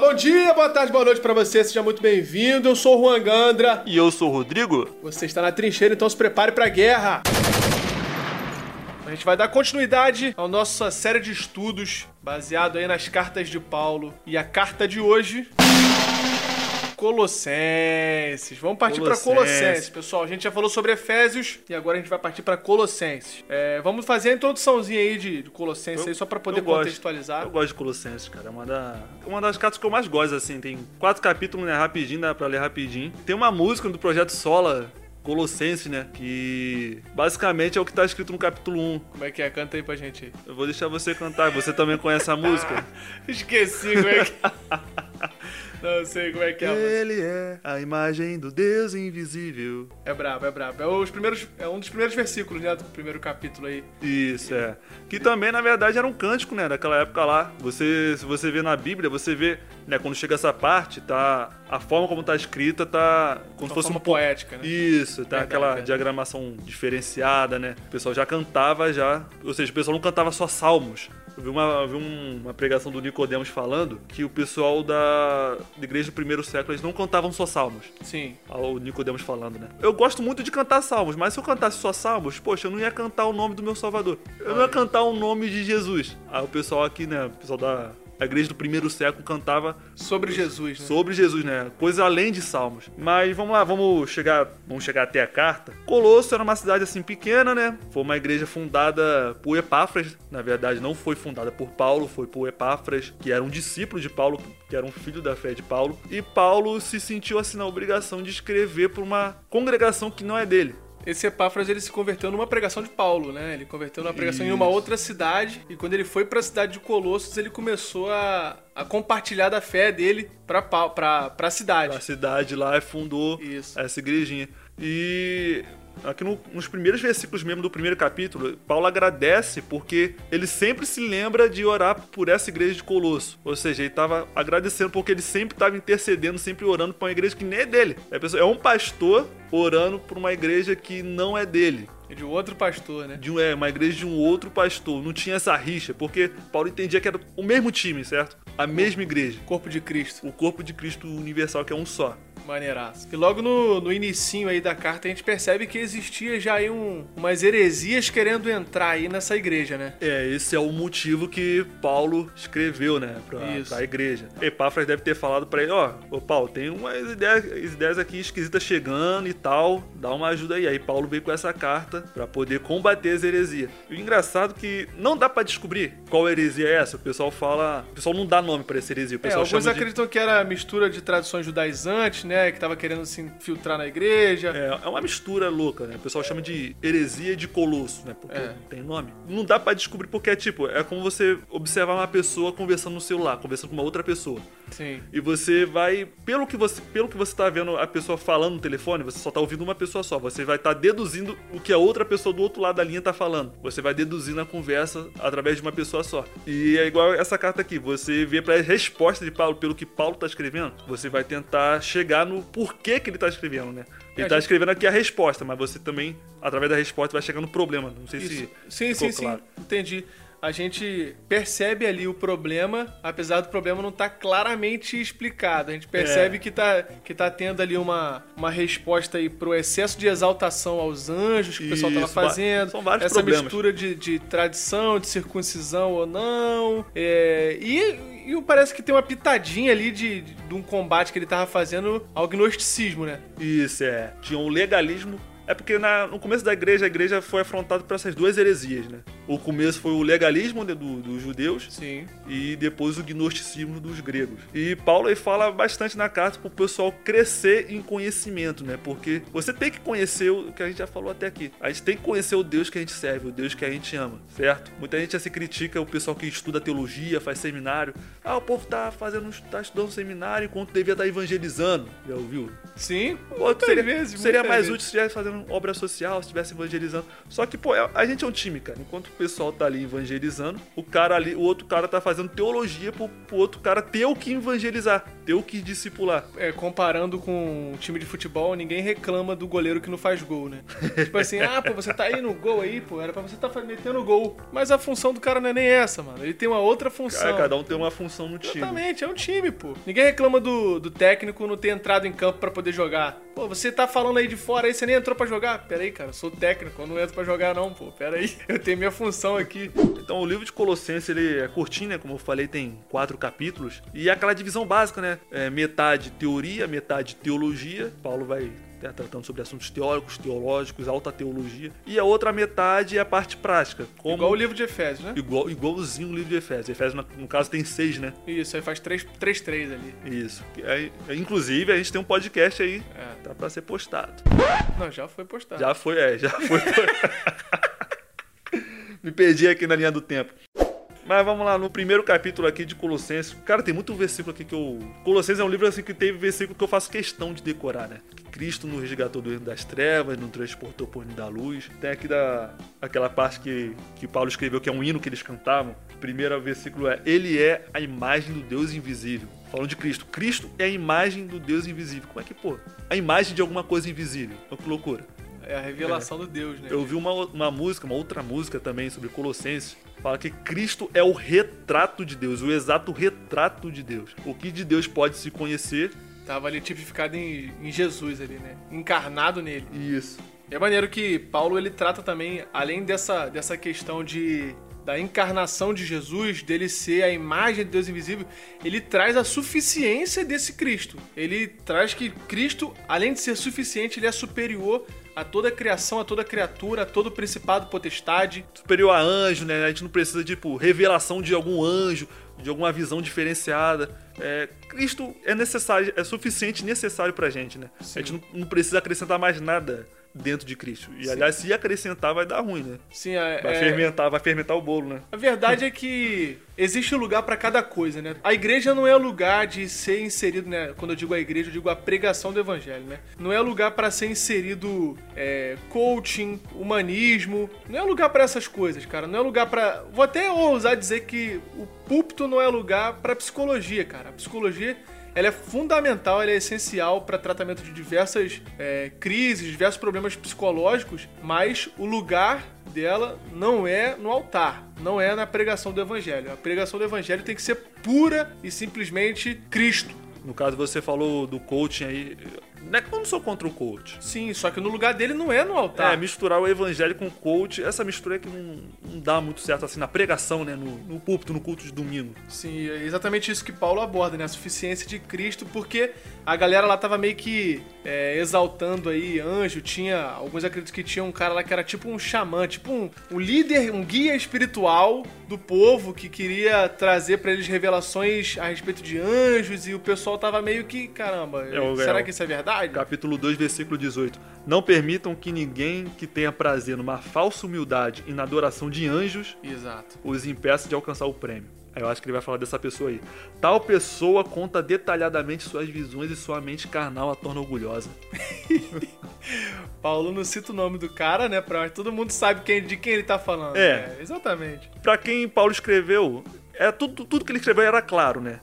bom dia, boa tarde, boa noite pra você, seja muito bem-vindo. Eu sou o Juan Gandra. E eu sou o Rodrigo. Você está na trincheira, então se prepare pra guerra. A gente vai dar continuidade à nossa série de estudos baseado aí nas cartas de Paulo. E a carta de hoje Colossenses. Vamos partir para Colossenses, pessoal. A gente já falou sobre Efésios e agora a gente vai partir para Colossenses. É, vamos fazer a introduçãozinha aí de, de Colossenses eu, aí, só para poder contextualizar. Gosto, eu gosto de Colossenses, cara. É uma, da, uma das cartas que eu mais gosto, assim. Tem quatro capítulos, né? Rapidinho, dá pra ler rapidinho. Tem uma música do Projeto Sola, Colossenses, né? Que basicamente é o que tá escrito no capítulo 1. Como é que é? Canta aí pra gente. Eu vou deixar você cantar, você também conhece a música. Esqueci como é que. Não sei como é que é. Ele é a imagem do Deus invisível. É brabo, é brabo. É, os primeiros, é um dos primeiros versículos, né? Do primeiro capítulo aí. Isso, é. Que também, na verdade, era um cântico, né? Daquela época lá. Você, se você vê na Bíblia, você vê, né? Quando chega essa parte, tá. A forma como tá escrita tá. Como se fosse uma poética, né? Isso, tá verdade, aquela verdade. diagramação diferenciada, né? O pessoal já cantava já. Ou seja, o pessoal não cantava só salmos. Eu vi uma, vi uma pregação do Nicodemos falando que o pessoal da, da igreja do primeiro século eles não cantavam só salmos. Sim. O Nicodemos falando, né? Eu gosto muito de cantar salmos, mas se eu cantasse só salmos, poxa, eu não ia cantar o nome do meu Salvador. Eu não ia cantar o nome de Jesus. Aí o pessoal aqui, né? O pessoal da a igreja do primeiro século cantava sobre Jesus, né? Sobre Jesus, né? Coisa além de salmos. Mas vamos lá, vamos chegar, vamos chegar até a carta. Colosso era uma cidade assim pequena, né? Foi uma igreja fundada por Epáfras, na verdade não foi fundada por Paulo, foi por Epáfras, que era um discípulo de Paulo, que era um filho da fé de Paulo, e Paulo se sentiu assim na obrigação de escrever para uma congregação que não é dele esse Epáfras ele se converteu numa pregação de Paulo, né? Ele converteu numa pregação Isso. em uma outra cidade e quando ele foi para a cidade de Colossos, ele começou a, a compartilhar da fé dele para para a cidade. A cidade lá e fundou Isso. essa igrejinha. E aqui no, nos primeiros versículos mesmo do primeiro capítulo, Paulo agradece porque ele sempre se lembra de orar por essa igreja de Colosso. Ou seja, ele estava agradecendo porque ele sempre estava intercedendo, sempre orando por uma igreja que nem é dele. É um pastor orando por uma igreja que não é dele. É de um outro pastor, né? De um, é, uma igreja de um outro pastor. Não tinha essa rixa, porque Paulo entendia que era o mesmo time, certo? A mesma igreja. Corpo de Cristo. O corpo de Cristo universal, que é um só. Maneiraço. E logo no, no inicinho aí da carta a gente percebe que existia já aí um, umas heresias querendo entrar aí nessa igreja, né? É, esse é o motivo que Paulo escreveu, né, pra, pra igreja. Epáfras deve ter falado para ele, ó, oh, ô Paulo, tem umas ideias, ideias aqui esquisitas chegando e tal, dá uma ajuda aí. Aí Paulo veio com essa carta para poder combater as heresias. E o engraçado é que não dá para descobrir qual heresia é essa. O pessoal fala, o pessoal não dá nome para essa heresia. O é, pessoal é, alguns acreditam de... que era mistura de tradições judaizantes, né? Que tava querendo se infiltrar na igreja. É, é uma mistura louca, né? O pessoal chama de heresia de colosso, né? Porque é. tem nome. Não dá para descobrir porque é tipo, é como você observar uma pessoa conversando no celular, conversando com uma outra pessoa. Sim. E você vai, pelo que você, pelo que você tá vendo a pessoa falando no telefone, você só tá ouvindo uma pessoa só. Você vai estar tá deduzindo o que a outra pessoa do outro lado da linha tá falando. Você vai deduzindo a conversa através de uma pessoa só. E é igual essa carta aqui. Você vê para resposta de Paulo pelo que Paulo tá escrevendo, você vai tentar chegar no porquê que ele tá escrevendo, né? Ele tá escrevendo aqui a resposta, mas você também, através da resposta, vai chegar no problema. Não sei Isso. se. Sim, sim, claro. sim. Entendi a gente percebe ali o problema, apesar do problema não estar tá claramente explicado. A gente percebe é. que está que tá tendo ali uma, uma resposta aí pro excesso de exaltação aos anjos que Isso, o pessoal estava fazendo. São vários essa problemas. mistura de, de tradição, de circuncisão ou não. É, e, e parece que tem uma pitadinha ali de, de, de um combate que ele estava fazendo ao gnosticismo, né? Isso, é. Tinha um legalismo é porque na, no começo da igreja, a igreja foi afrontada por essas duas heresias, né? O começo foi o legalismo né, do, dos judeus Sim. e depois o gnosticismo dos gregos. E Paulo aí fala bastante na carta para o pessoal crescer em conhecimento, né? Porque você tem que conhecer o que a gente já falou até aqui. A gente tem que conhecer o Deus que a gente serve, o Deus que a gente ama, certo? Muita gente já se critica o pessoal que estuda teologia, faz seminário. Ah, o povo tá fazendo, tá estudando seminário enquanto devia estar tá evangelizando. Já ouviu? Sim. Pô, seria, vezes, seria mais vezes. útil se estivesse fazendo obra social, se estivesse evangelizando. Só que, pô, é, a gente é um time, cara. Enquanto pessoal tá ali evangelizando, o cara ali, o outro cara tá fazendo teologia pro, pro outro cara ter o que evangelizar, ter eu quis discipular. É, comparando com um time de futebol, ninguém reclama do goleiro que não faz gol, né? tipo assim, ah, pô, você tá aí no gol aí, pô, era pra você tá metendo gol. Mas a função do cara não é nem essa, mano. Ele tem uma outra função. Cara, cada um tem uma função no time. Exatamente, é um time, pô. Ninguém reclama do, do técnico não ter entrado em campo pra poder jogar. Pô, você tá falando aí de fora aí, você nem entrou pra jogar? Pera aí, cara, eu sou técnico, eu não entro pra jogar não, pô. Pera aí, eu tenho minha função aqui. Então o livro de Colossenses, ele é curtinho, né? Como eu falei, tem quatro capítulos. E é aquela divisão básica, né? É metade teoria, metade teologia. Paulo vai né, tratando sobre assuntos teóricos, teológicos, alta teologia. E a outra metade é a parte prática. Como... Igual o livro de Efésios, né? Igual, igualzinho o livro de Efésios. Efésios, no caso, tem seis, né? Isso, aí faz três, três, três ali. Isso. Aí, inclusive, a gente tem um podcast aí. É. Tá pra ser postado. Não, já foi postado. Já foi, é, já foi. Me perdi aqui na linha do tempo. Mas vamos lá, no primeiro capítulo aqui de Colossenses. Cara, tem muito versículo aqui que eu. Colossenses é um livro assim que teve versículo que eu faço questão de decorar, né? Que Cristo nos resgatou do reino das trevas, nos transportou por da luz. Tem aqui da, aquela parte que, que Paulo escreveu, que é um hino que eles cantavam. O primeiro versículo é: Ele é a imagem do Deus invisível. Falando de Cristo. Cristo é a imagem do Deus invisível. Como é que, pô? A imagem de alguma coisa invisível. Olha que loucura. É a revelação é. do Deus, né? Eu vi uma, uma música, uma outra música também sobre Colossenses, fala que Cristo é o retrato de Deus, o exato retrato de Deus. O que de Deus pode se conhecer. Tava ali tipificado em, em Jesus ali, né? Encarnado nele. Isso. É maneiro que Paulo ele trata também, além dessa, dessa questão de da encarnação de Jesus, dele ser a imagem de Deus invisível, ele traz a suficiência desse Cristo. Ele traz que Cristo, além de ser suficiente, ele é superior a toda criação, a toda criatura, a todo principado potestade. Superior a anjo, né? A gente não precisa de tipo, revelação de algum anjo, de alguma visão diferenciada. É, Cristo é necessário, é suficiente necessário pra gente, né? Sim. A gente não, não precisa acrescentar mais nada dentro de Cristo. E Sim. aliás, se acrescentar vai dar ruim, né? Sim, é, vai é... fermentar, vai fermentar o bolo, né? A verdade é que existe um lugar para cada coisa, né? A igreja não é lugar de ser inserido, né? Quando eu digo a igreja, eu digo a pregação do evangelho, né? Não é lugar para ser inserido é, coaching, humanismo. Não é lugar para essas coisas, cara. Não é lugar para. Vou até ousar dizer que o púlpito não é lugar para psicologia, cara. A psicologia ela é fundamental, ela é essencial para tratamento de diversas é, crises, diversos problemas psicológicos, mas o lugar dela não é no altar, não é na pregação do evangelho. A pregação do evangelho tem que ser pura e simplesmente Cristo. No caso, você falou do coaching aí. Não é que eu não sou contra o coach. Sim, só que no lugar dele não é no altar. É, misturar o evangelho com o coach, essa mistura é que não, não dá muito certo assim na pregação, né? No, no púlpito, no culto de domingo. Sim, é exatamente isso que Paulo aborda, né? A suficiência de Cristo, porque a galera lá tava meio que é, exaltando aí anjo, tinha. Alguns acreditam que tinha um cara lá que era tipo um xamã, tipo um, um líder, um guia espiritual do povo que queria trazer para eles revelações a respeito de anjos e o pessoal tava meio que, caramba, é, será é, que isso é verdade? verdade. Capítulo 2, versículo 18. Não permitam que ninguém que tenha prazer numa falsa humildade e na adoração de anjos Exato. os impeça de alcançar o prêmio. Eu acho que ele vai falar dessa pessoa aí. Tal pessoa conta detalhadamente suas visões e sua mente carnal a torna orgulhosa. Paulo não cita o nome do cara, né? Pra todo mundo sabe quem, de quem ele tá falando. É. é exatamente. Pra quem Paulo escreveu, é tudo, tudo que ele escreveu era claro, né?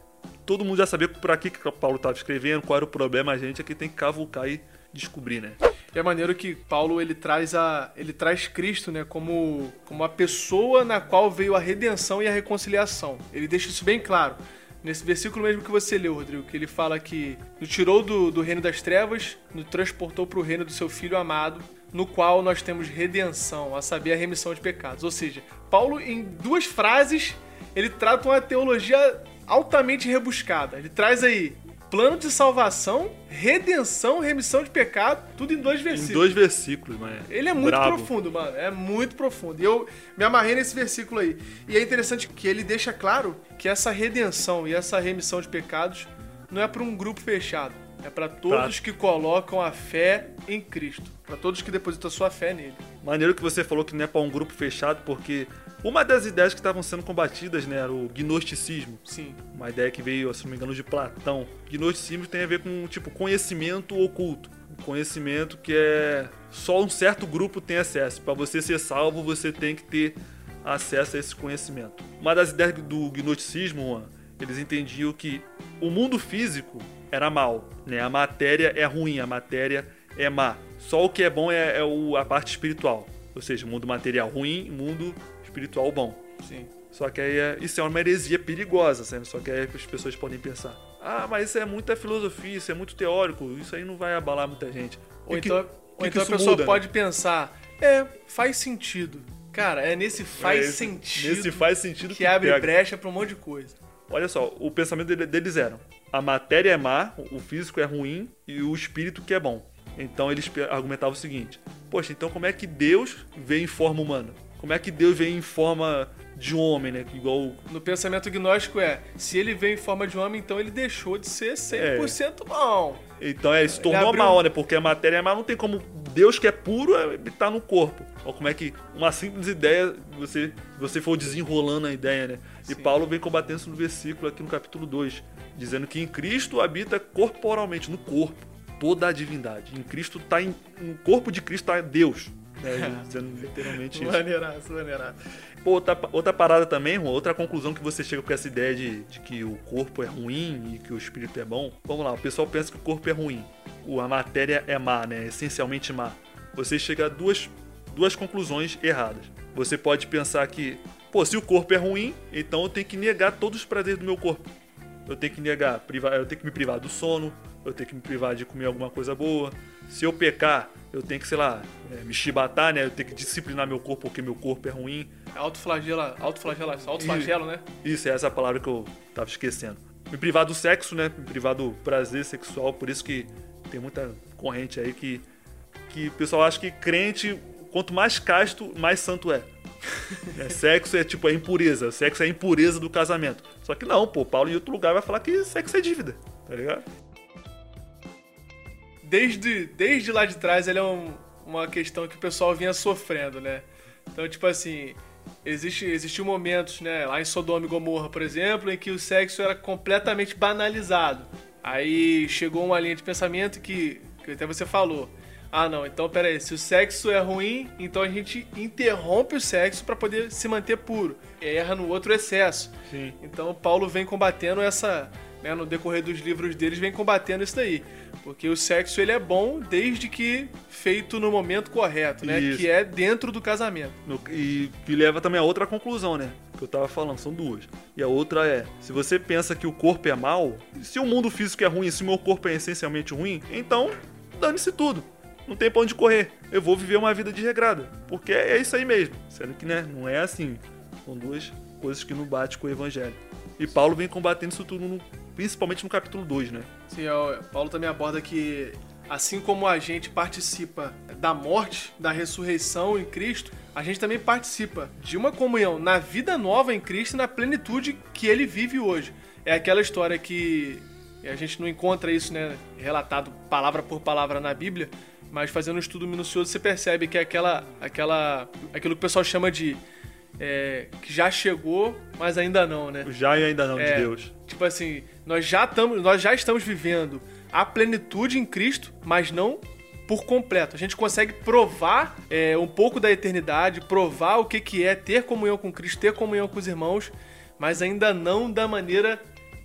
todo mundo já sabia por aqui que o Paulo estava escrevendo, qual era o problema, a gente aqui tem que cavucar e descobrir, né? E é maneiro que Paulo ele traz a ele traz Cristo, né, como como a pessoa na qual veio a redenção e a reconciliação. Ele deixa isso bem claro. Nesse versículo mesmo que você leu, Rodrigo, que ele fala que nos tirou do, do reino das trevas, nos transportou para o reino do seu Filho amado, no qual nós temos redenção, a saber, a remissão de pecados. Ou seja, Paulo, em duas frases, ele trata uma teologia altamente rebuscada. Ele traz aí plano de salvação, redenção, remissão de pecado, tudo em dois versículos. Em dois versículos, mano. Ele é muito Bravo. profundo, mano. É muito profundo. E eu me amarrei nesse versículo aí. E é interessante que ele deixa claro que essa redenção e essa remissão de pecados não é para um grupo fechado. É para todos que colocam a fé em Cristo. Para todos que depositam a sua fé nele. Maneiro que você falou que não é para um grupo fechado, porque uma das ideias que estavam sendo combatidas né, era o gnosticismo. Sim. Uma ideia que veio, se não me engano, de Platão. Gnosticismo tem a ver com tipo conhecimento oculto. Um conhecimento que é só um certo grupo tem acesso. Para você ser salvo, você tem que ter acesso a esse conhecimento. Uma das ideias do gnosticismo eles entendiam que o mundo físico era mal, né? A matéria é ruim, a matéria é má. Só o que é bom é, é o, a parte espiritual. Ou seja, mundo material ruim, mundo espiritual bom. Sim. Só que aí é, isso é uma heresia perigosa, sabe? Só que aí as pessoas podem pensar: ah, mas isso é muita filosofia, isso é muito teórico, isso aí não vai abalar muita gente. Ou que- então, que ou que então a pessoa muda, né? pode pensar, é, faz sentido. Cara, é nesse faz É, esse- sentido Nesse faz sentido que abre pega. brecha pra um monte de coisa. Olha só, o pensamento dele- deles era: a matéria é má, o físico é ruim e o espírito que é bom. Então eles argumentavam o seguinte: poxa, então como é que Deus veio em forma humana? Como é que Deus veio em forma de homem, né? Igual No pensamento gnóstico é, se ele veio em forma de homem, então ele deixou de ser 100% bom. Então é, se tornou abriu- mal, né? Porque a matéria é má, não tem como. Deus que é puro é, habitar no corpo. Olha como é que uma simples ideia, você, você for desenrolando a ideia, né? E Sim. Paulo vem combatendo isso no versículo aqui no capítulo 2, dizendo que em Cristo habita corporalmente, no corpo, toda a divindade. Em Cristo tá em. No corpo de Cristo tá Deus. Né? Dizendo literalmente isso. Maneiraço, maneiraço. Pô, outra, outra parada também, Juan, outra conclusão que você chega com essa ideia de, de que o corpo é ruim e que o espírito é bom. Vamos lá, o pessoal pensa que o corpo é ruim, a matéria é má, né? Essencialmente má. Você chega a duas, duas conclusões erradas. Você pode pensar que, pô, se o corpo é ruim, então eu tenho que negar todos os prazeres do meu corpo. Eu tenho que negar, privar, eu tenho que me privar do sono, eu tenho que me privar de comer alguma coisa boa. Se eu pecar, eu tenho que, sei lá, é, me chibatar, né? Eu tenho que disciplinar meu corpo porque meu corpo é ruim. Autoflagela, autoflagela, autoflagelo, né? Isso, é essa palavra que eu tava esquecendo. Me privar do sexo, né? Me privar do prazer sexual, por isso que tem muita corrente aí que, que o pessoal acha que crente, quanto mais casto, mais santo é. É, sexo é tipo, é impureza. Sexo é a impureza do casamento. Só que não, pô, Paulo em outro lugar vai falar que sexo é dívida, tá ligado? Desde, desde lá de trás, ele é um- uma questão que o pessoal vinha sofrendo, né? Então, tipo assim, existe, existiu momentos, né, lá em Sodoma e Gomorra, por exemplo, em que o sexo era completamente banalizado. Aí chegou uma linha de pensamento que, que até você falou. Ah, não, então peraí, se o sexo é ruim, então a gente interrompe o sexo para poder se manter puro. Erra no outro excesso. Sim. Então Paulo vem combatendo essa, né, no decorrer dos livros deles vem combatendo isso daí, porque o sexo ele é bom desde que feito no momento correto, né, Isso. que é dentro do casamento. No- e que leva também a outra conclusão, né? Que eu tava falando, são duas. E a outra é: se você pensa que o corpo é mal, se o mundo físico é ruim, se o meu corpo é essencialmente ruim, então dane-se tudo. Não tem pra onde correr. Eu vou viver uma vida desregrada. Porque é isso aí mesmo. Sendo que, né, não é assim. São duas coisas que não batem com o evangelho. E Paulo vem combatendo isso tudo, no- principalmente no capítulo 2, né? Sim, ó, Paulo também aborda que assim como a gente participa da morte, da ressurreição em Cristo, a gente também participa de uma comunhão na vida nova em Cristo e na plenitude que ele vive hoje. É aquela história que a gente não encontra isso, né, relatado palavra por palavra na Bíblia, mas fazendo um estudo minucioso você percebe que é aquela, aquela, aquilo que o pessoal chama de é, que já chegou, mas ainda não, né? O já e ainda não É, de Deus. Tipo assim, nós já, estamos, nós já estamos vivendo a plenitude em Cristo, mas não por completo. A gente consegue provar é, um pouco da eternidade, provar o que, que é ter comunhão com Cristo, ter comunhão com os irmãos, mas ainda não da maneira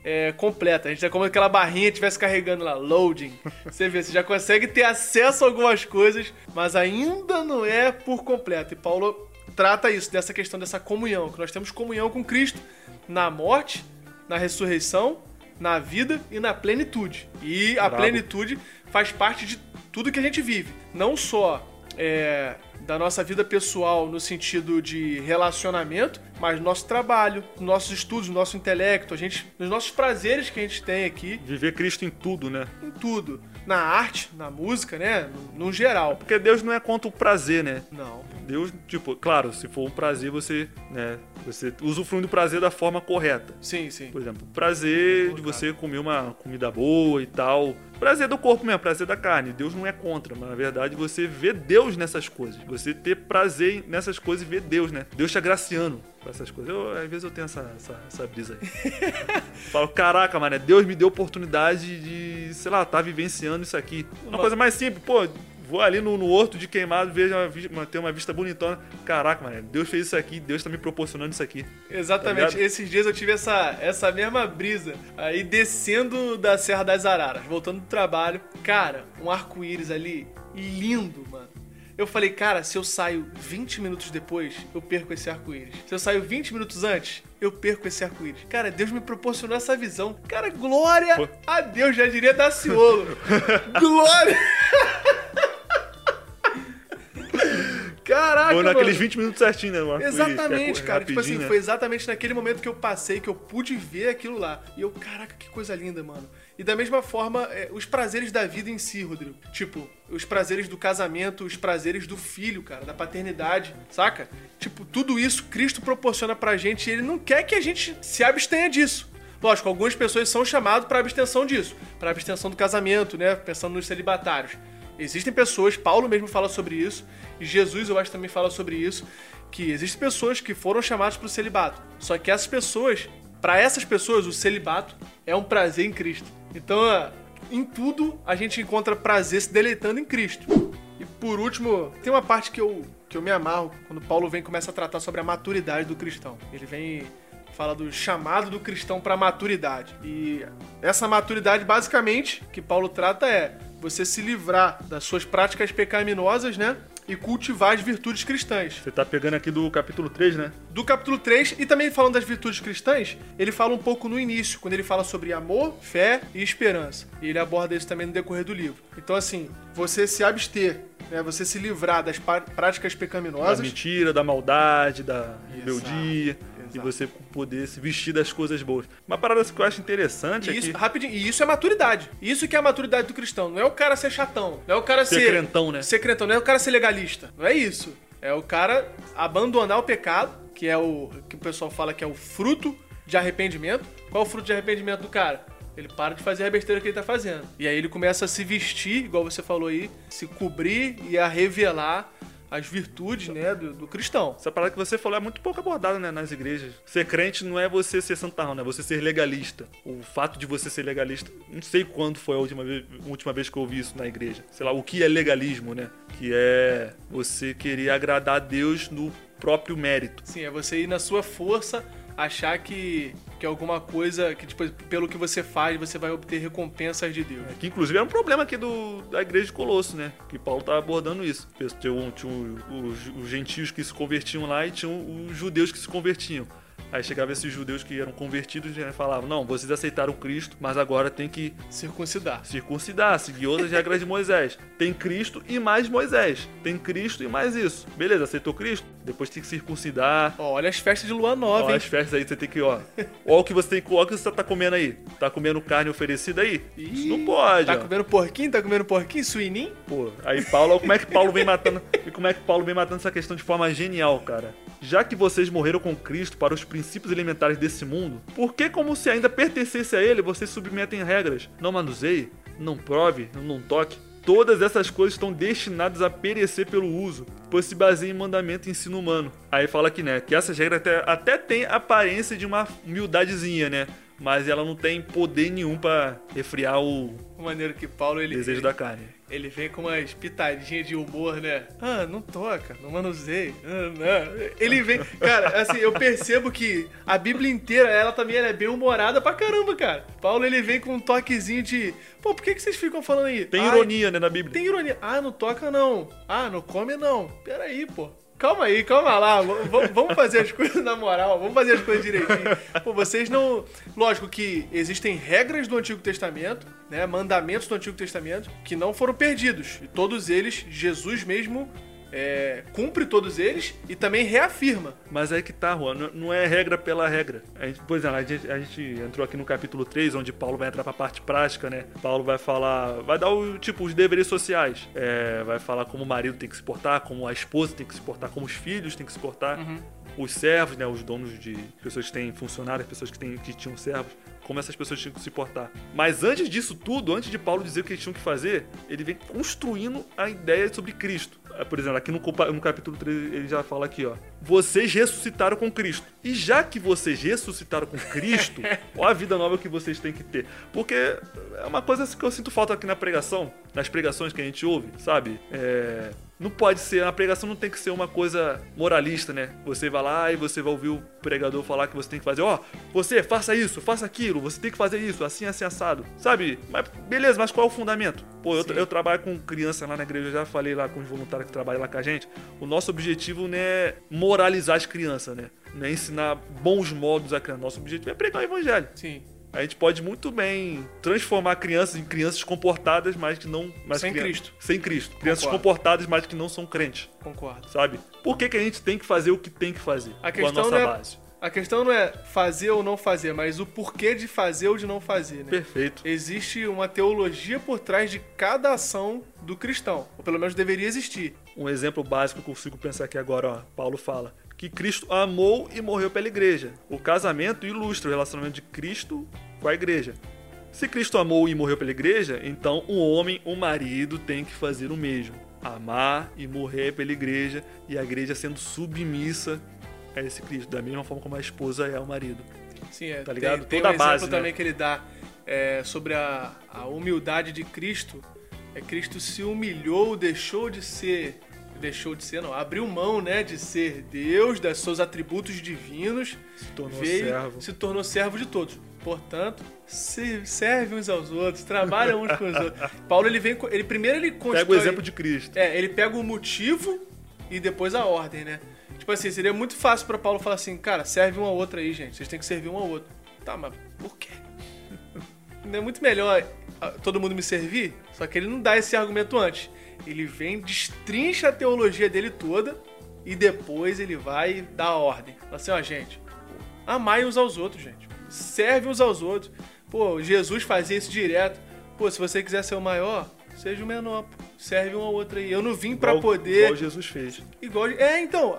é, completa. A gente é como aquela barrinha estivesse carregando lá, loading. Você vê, você já consegue ter acesso a algumas coisas, mas ainda não é por completo. E Paulo trata isso, dessa questão dessa comunhão, que nós temos comunhão com Cristo na morte, na ressurreição, na vida e na plenitude. E a Bravo. plenitude faz parte de tudo que a gente vive. Não só é, da nossa vida pessoal no sentido de relacionamento, mas no nosso trabalho, nos nossos estudos, no nosso intelecto, a gente, nos nossos prazeres que a gente tem aqui, Viver Cristo em tudo, né? em tudo. Na arte, na música, né? No, no geral. Porque Deus não é contra o prazer, né? Não. Deus, tipo, claro, se for um prazer, você, né, você usufrui do prazer da forma correta. Sim, sim. Por exemplo, prazer de você comer uma comida boa e tal. Prazer do corpo mesmo, prazer da carne. Deus não é contra, mas na verdade você vê Deus nessas coisas. Você ter prazer nessas coisas e ver Deus, né? Deus te agraciando com essas coisas. Eu, às vezes eu tenho essa, essa, essa brisa aí. Falo, caraca, mano, Deus me deu oportunidade de, sei lá, tá vivenciando isso aqui. Uma Uma- coisa mais simples, pô, Vou ali no, no horto de queimado, vejo uma, ter uma vista bonitona. Caraca, mano, Deus fez isso aqui, Deus tá me proporcionando isso aqui. Exatamente. ligado? Esses dias eu tive essa, essa mesma brisa. Aí descendo da Serra das Araras, voltando do trabalho. Cara, um arco-íris ali, lindo, mano. Eu falei, cara, se eu saio 20 minutos depois, eu perco esse arco-íris. Se eu saio 20 minutos antes, eu perco esse arco-íris. Cara, Deus me proporcionou essa visão. Cara, glória Pô. a Deus, já diria Daciolo. glória! Caraca, Foi naqueles mano. 20 minutos certinho, né? é Exatamente, co- cara. Tipo assim, né? foi exatamente naquele momento que eu passei, que eu pude ver aquilo lá. E eu, caraca, que coisa linda, mano. E da mesma forma, é, os prazeres da vida em si, Rodrigo. Tipo, os prazeres do casamento, os prazeres do filho, cara, da paternidade, saca? Tipo, tudo isso Cristo proporciona pra gente e ele não quer que a gente se abstenha disso. Lógico, algumas pessoas são chamadas pra abstenção disso, pra abstenção do casamento, né? Pensando nos celibatários. Existem pessoas, Paulo mesmo fala sobre isso, e Jesus eu acho também fala sobre isso, que existem pessoas que foram chamadas para o celibato. Só que essas pessoas, para essas pessoas, o celibato é um prazer em Cristo. Então, ah, em tudo a gente encontra prazer se deleitando em Cristo. E por último, tem uma parte que eu, que eu me amarro quando Paulo vem e começa a tratar sobre a maturidade do cristão. Ele vem fala do chamado do cristão para maturidade. E essa maturidade, basicamente, que Paulo trata é você se livrar das suas práticas pecaminosas, né? E cultivar as virtudes cristãs. Você tá pegando aqui do capítulo 3, né? Do capítulo 3, e também falando das virtudes cristãs, ele fala um pouco no início, quando ele fala sobre amor, fé e esperança. E ele aborda isso também no decorrer do livro. Então, assim, você se abster, né? Você se livrar das práticas Da pecaminosas. mentira, da maldade, da rebeldia. E exato. você poder se vestir das coisas boas. Uma parada que eu acho interessante E é isso, que... rapidinho, e isso é maturidade. Isso que é a maturidade do cristão. Não é o cara ser chatão. Não é o cara Ser ser. crentão, né? Ser crentão. Não é o cara ser legalista. Não é isso. É o cara abandonar o pecado, que é o que o pessoal fala que é o fruto de arrependimento. Qual é o fruto de arrependimento do cara? Ele para de fazer a besteira que ele tá fazendo. E aí ele começa a se vestir, igual você falou aí, se cobrir e a revelar as virtudes, né, do, do cristão. Essa parada que você falou é muito pouco abordada né, nas igrejas. Ser crente não é você ser santarrão, né? É você ser legalista. O fato de você ser legalista, não sei quando foi a última vez, a última vez que eu ouvi isso na igreja. Sei lá, o que é legalismo, né? Que é você querer agradar a Deus no próprio mérito. Sim, é você ir na sua força, achar que, que alguma coisa, que tipo, pelo que você faz, você vai obter recompensas de Deus. Que inclusive é um problema aqui do, da igreja de Colosso, né? Que Paulo tá abordando isso. Tinha, tinha os, os gentios que se convertiam lá e tinham os judeus que se convertiam. Aí chegava esses judeus que eram convertidos e falavam: Não, vocês aceitaram Cristo, mas agora tem que Circuncidar. circuncidar, seguir outras regras de Moisés. Tem Cristo e mais Moisés. Tem Cristo e mais isso. Beleza, aceitou Cristo? Depois tem que circuncidar. Ó, olha as festas de lua nova, hein? as festas aí você tem que, ó. Ó o que você tem, ó o que você tá comendo aí. Tá comendo carne oferecida aí? Isso não pode, Tá ó. comendo porquinho? Tá comendo porquinho? Suininho? Pô, aí Paulo, como é que Paulo vem matando, e como é que Paulo vem matando essa questão de forma genial, cara? Já que vocês morreram com Cristo para os princípios elementares desse mundo, por que como se ainda pertencesse a ele, vocês submetem regras? Não manuseie, não prove, não toque. Todas essas coisas estão destinadas a perecer pelo uso, pois se baseiam em mandamento e ensino humano. Aí fala que, né, que essas regras até, até têm aparência de uma humildadezinha, né? Mas ela não tem poder nenhum pra refriar o O maneiro que Paulo, ele... desejo da carne. Ele vem com umas pitadinhas de humor, né? Ah, não toca, não manuseie. Ah, não. Ele vem... Cara, assim, eu percebo que a Bíblia inteira, ela também ela é bem humorada pra caramba, cara. Paulo, ele vem com um toquezinho de... Pô, por que, que vocês ficam falando aí? Tem Ai, ironia, né, na Bíblia. Tem ironia. Ah, não toca não. Ah, não come não. Pera aí, pô. Calma aí, calma lá. V- vamos fazer as coisas na moral. Vamos fazer as coisas direitinho. Pô, vocês não. Lógico que existem regras do Antigo Testamento, né? Mandamentos do Antigo Testamento que não foram perdidos. E todos eles, Jesus mesmo é, cumpre todos eles e também reafirma. Mas aí que tá, Juan, não- é regra pela regra. A gente, por exemplo, a gente, a gente entrou aqui no capítulo 3, onde Paulo vai entrar pra parte prática, né? Paulo vai falar, vai dar o tipo os deveres sociais. É, vai falar como o marido tem que se portar, como a esposa tem que se portar, como os filhos têm que se portar. Os servos, né? Os donos de pessoas que têm funcionários, pessoas que, têm, que tinham servos. Como essas pessoas tinham que se portar. Mas antes disso tudo, antes de Paulo dizer o que eles tinham que fazer, ele vem construindo a ideia sobre Cristo. Por exemplo, aqui no, no capítulo 3 ele já fala aqui, ó. Vocês ressuscitaram com Cristo. E já que vocês ressuscitaram com Cristo, qual a vida nova que vocês têm que ter? Porque é uma coisa que eu sinto falta aqui na pregação, nas pregações que a gente ouve, sabe? É não pode ser, a pregação não tem que ser uma coisa moralista, né? Você vai lá e você vai ouvir o pregador falar que você tem que fazer, ó, oh, você faça isso, faça aquilo, você tem que fazer isso, assim, assim, assado. Sabe? Mas beleza, mas qual é o fundamento? Pô, eu, eu, trabalho com criança lá na igreja, eu já falei lá com os voluntários que trabalham lá com a gente. O nosso objetivo não é moralizar as crianças, né? Não é ensinar bons modos a criança. Nosso objetivo é pregar o evangelho. Sim a gente pode muito bem transformar crianças em crianças comportadas, mas que não. Mas sem Cristo. Sem Cristo. Crianças Concordo. comportadas, mas que não são crentes. Concordo. Sabe? Por que, que a gente tem que fazer o que tem que fazer? A questão com a nossa é, base. A questão não é fazer ou não fazer, mas o porquê de fazer ou de não fazer, né? Perfeito. Existe uma teologia por trás de cada ação do cristão, ou pelo menos deveria existir. Um exemplo básico que eu consigo pensar aqui agora, ó. Paulo fala: que Cristo amou e morreu pela igreja. O casamento ilustra o relacionamento de Cristo com a igreja. Se Cristo amou e morreu pela igreja, então o homem, o marido, tem que fazer o mesmo. Amar e morrer pela igreja e a igreja sendo submissa a esse Cristo, da mesma forma como a esposa é ao marido. Sim, é. Tá ligado? Tem, tem Toda um base, exemplo né? também que ele dá é, sobre a, a humildade de Cristo. É Cristo se humilhou, deixou de ser deixou de ser, não, abriu mão, né, de ser Deus, dos seus atributos divinos, se tornou veio, servo, se tornou servo de todos. Portanto, se serve uns aos outros, trabalha uns com os outros. Paulo ele vem, ele primeiro ele constrói, pega o exemplo de Cristo. É, ele pega o motivo e depois a ordem, né? Tipo assim, seria muito fácil para Paulo falar assim, cara, serve um ao outro aí, gente. Vocês têm que servir um ao outro. Tá, mas por quê? Não é muito melhor ah, todo mundo me servir? Só que ele não dá esse argumento antes. Ele vem, destrincha a teologia dele toda e depois ele vai dar a ordem. Fala assim, ó, gente, amai uns aos outros, gente. Serve uns aos outros. Pô, Jesus fazia isso direto. Pô, se você quiser ser o maior, seja o menor. Serve um ao outro aí. Eu não vim para poder. Igual Jesus fez. Igual. É, então.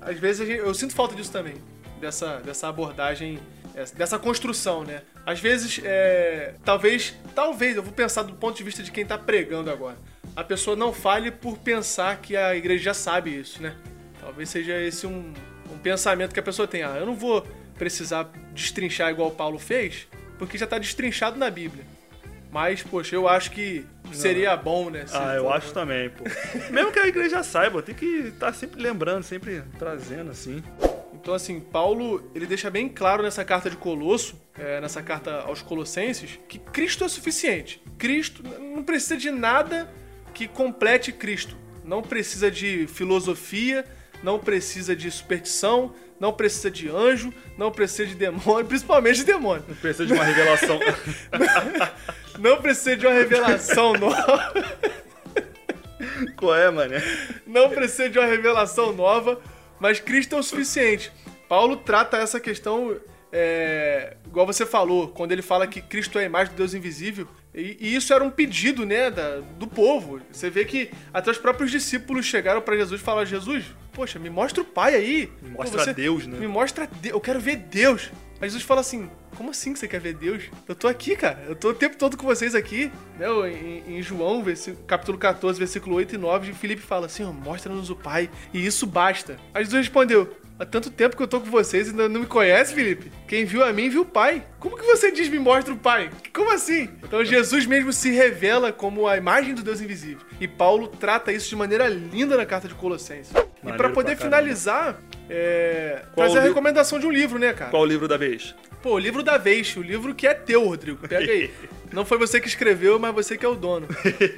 Às vezes gente... eu sinto falta disso também. Dessa, dessa abordagem, dessa construção, né? Às vezes, é... talvez, talvez, eu vou pensar do ponto de vista de quem tá pregando agora a pessoa não fale por pensar que a igreja já sabe isso, né? Talvez seja esse um, um pensamento que a pessoa tem. Ah, eu não vou precisar destrinchar igual o Paulo fez, porque já está destrinchado na Bíblia. Mas, poxa, eu acho que seria não. bom, né? Ah, eu acho também, pô. Mesmo que a igreja saiba, tem que estar tá sempre lembrando, sempre trazendo, assim. Então, assim, Paulo, ele deixa bem claro nessa carta de Colosso, é, nessa carta aos Colossenses, que Cristo é suficiente. Cristo não precisa de nada que complete Cristo. Não precisa de filosofia, não precisa de superstição, não precisa de anjo, não precisa de demônio, principalmente de demônio. Não precisa de uma revelação. não precisa de uma revelação nova. Qual é, mané? Não precisa de uma revelação nova, mas Cristo é o suficiente. Paulo trata essa questão é, igual você falou, quando ele fala que Cristo é a imagem do Deus invisível, e, e isso era um pedido, né, da, do povo. Você vê que até os próprios discípulos chegaram para Jesus e falaram: Jesus, poxa, me mostra o Pai aí. Me mostra você, Deus, né? Me mostra Deus, eu quero ver Deus. Aí Jesus fala assim: Como assim que você quer ver Deus? Eu tô aqui, cara. Eu tô o tempo todo com vocês aqui. Né? Em, em João, capítulo 14, versículo 8 e 9, Felipe fala assim: Mostra-nos o Pai, e isso basta. Aí Jesus respondeu: Há tanto tempo que eu tô com vocês e ainda não me conhece, Felipe. Quem viu a mim viu o Pai. Como que você diz me mostra o Pai? Como assim? Então Jesus mesmo se revela como a imagem do Deus invisível. E Paulo trata isso de maneira linda na carta de Colossenses. Maneiro e para poder finalizar, é... trazer a recomendação de um livro, né, cara? Qual o livro da vez? Pô, o livro da vez, o livro que é teu, Rodrigo. Pega aí. Não foi você que escreveu, mas você que é o dono.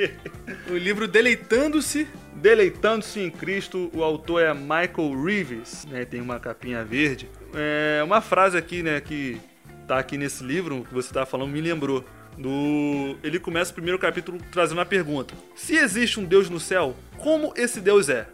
o livro Deleitando-se Deleitando-se em Cristo, o autor é Michael Reeves, né? Tem uma capinha verde. É uma frase aqui, né, que tá aqui nesse livro que você estava falando me lembrou. Do... Ele começa o primeiro capítulo trazendo uma pergunta: Se existe um Deus no céu, como esse Deus é?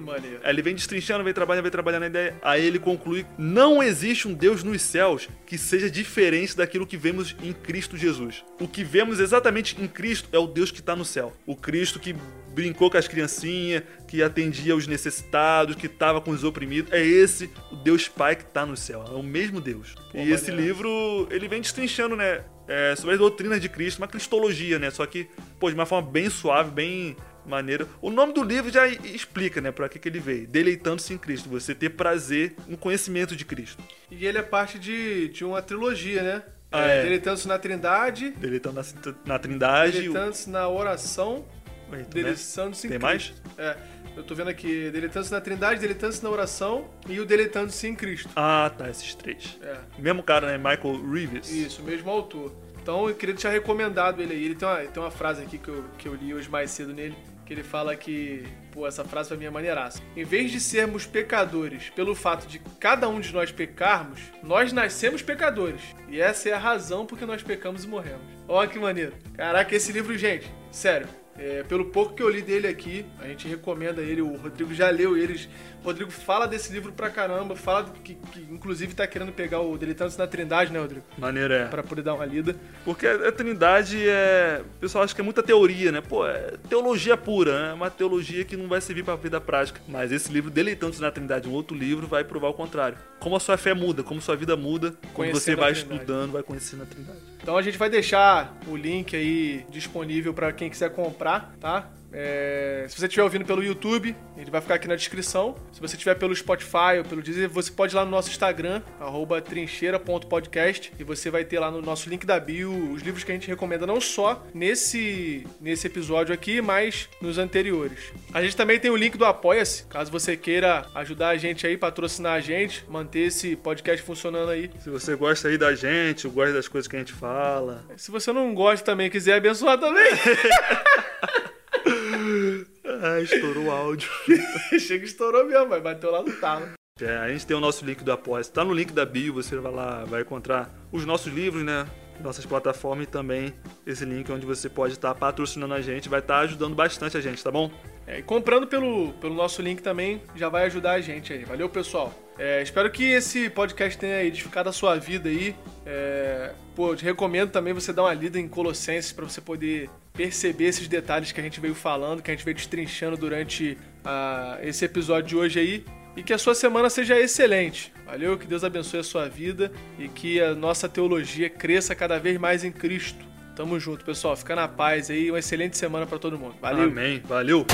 Maneiro. Aí ele vem destrinchando, vem trabalhando, vem trabalhando na ideia. Aí ele conclui: não existe um Deus nos céus que seja diferente daquilo que vemos em Cristo Jesus. O que vemos exatamente em Cristo é o Deus que está no céu. O Cristo que brincou com as criancinhas, que atendia os necessitados, que estava com os oprimidos. É esse o Deus Pai que está no céu. É o mesmo Deus. Pô, e esse livro, ele vem destrinchando, né? É, sobre as doutrinas de Cristo, uma cristologia, né? Só que, pô, de uma forma bem suave, bem Maneiro. O nome do livro já explica, né, pra que, que ele veio. Deleitando-se em Cristo. Você ter prazer no conhecimento de Cristo. E ele é parte de, de uma trilogia, né? Ah, é. Deleitando-se na Trindade, Deleitando na, na Trindade. Deleitando-se na oração, né? Deleitando-se em Tem Cristo. É. Eu tô vendo aqui, Deleitando-se na Trindade, Deleitando-se na oração e o Deleitando-se em Cristo. Ah, tá, esses três. É. Mesmo cara, né? Michael Reeves. Isso, o mesmo autor. Então eu queria deixar recomendado ele aí. Ele tem uma, tem uma frase aqui que eu, que eu li hoje mais cedo nele, que ele fala que, pô, essa frase pra mim é maneiraça. Em vez de sermos pecadores pelo fato de cada um de nós pecarmos, nós nascemos pecadores. E essa é a razão por que nós pecamos e morremos. Ó que maneiro. Caraca, esse livro, gente, sério. É, pelo pouco que eu li dele aqui, a gente recomenda ele, o Rodrigo já leu eles. O Rodrigo fala desse livro pra caramba, fala que, que inclusive tá querendo pegar o Deleitando-se na Trindade, né, Rodrigo? Maneiro é. Pra poder dar uma lida. Porque a Trindade é. O pessoal acha que é muita teoria, né? Pô, é teologia pura, né? É uma teologia que não vai servir pra vida prática. Mas esse livro, Deleitando-se na Trindade, um outro livro, vai provar o contrário. Como a sua fé muda, como sua vida muda, quando você vai estudando, vai conhecendo a Trindade. Então a gente vai deixar o link aí disponível para quem quiser comprar, tá? É, se você estiver ouvindo pelo YouTube, ele vai ficar aqui na descrição. Se você estiver pelo Spotify ou pelo Deezer, você pode ir lá no nosso Instagram, arroba trincheira.podcast, e você vai ter lá no nosso link da bio os livros que a gente recomenda não só nesse, nesse episódio aqui, mas nos anteriores. A gente também tem o link do Apoia-se, caso você queira ajudar a gente aí, patrocinar a gente, manter esse podcast funcionando aí. Se você gosta aí da gente, gosta das coisas que a gente fala. Se você não gosta também, quiser abençoar também, Ah, estourou o áudio. chega estourou mesmo, vai bateu lá no talo. É, a gente tem o nosso link do Apoia. Tá no link da bio, você vai lá, vai encontrar os nossos livros, né? Nossas plataformas e também esse link onde você pode estar patrocinando a gente, vai estar ajudando bastante a gente, tá bom? É, e comprando pelo, pelo nosso link também já vai ajudar a gente aí. Valeu, pessoal. É, espero que esse podcast tenha edificado a sua vida aí. É, pô, eu te recomendo também você dar uma lida em Colossenses para você poder perceber esses detalhes que a gente veio falando, que a gente veio destrinchando durante ah, esse episódio de hoje aí. E que a sua semana seja excelente. Valeu, que Deus abençoe a sua vida e que a nossa teologia cresça cada vez mais em Cristo. Tamo junto, pessoal. Fica na paz aí. Uma excelente semana para todo mundo. Valeu. Amém. Valeu.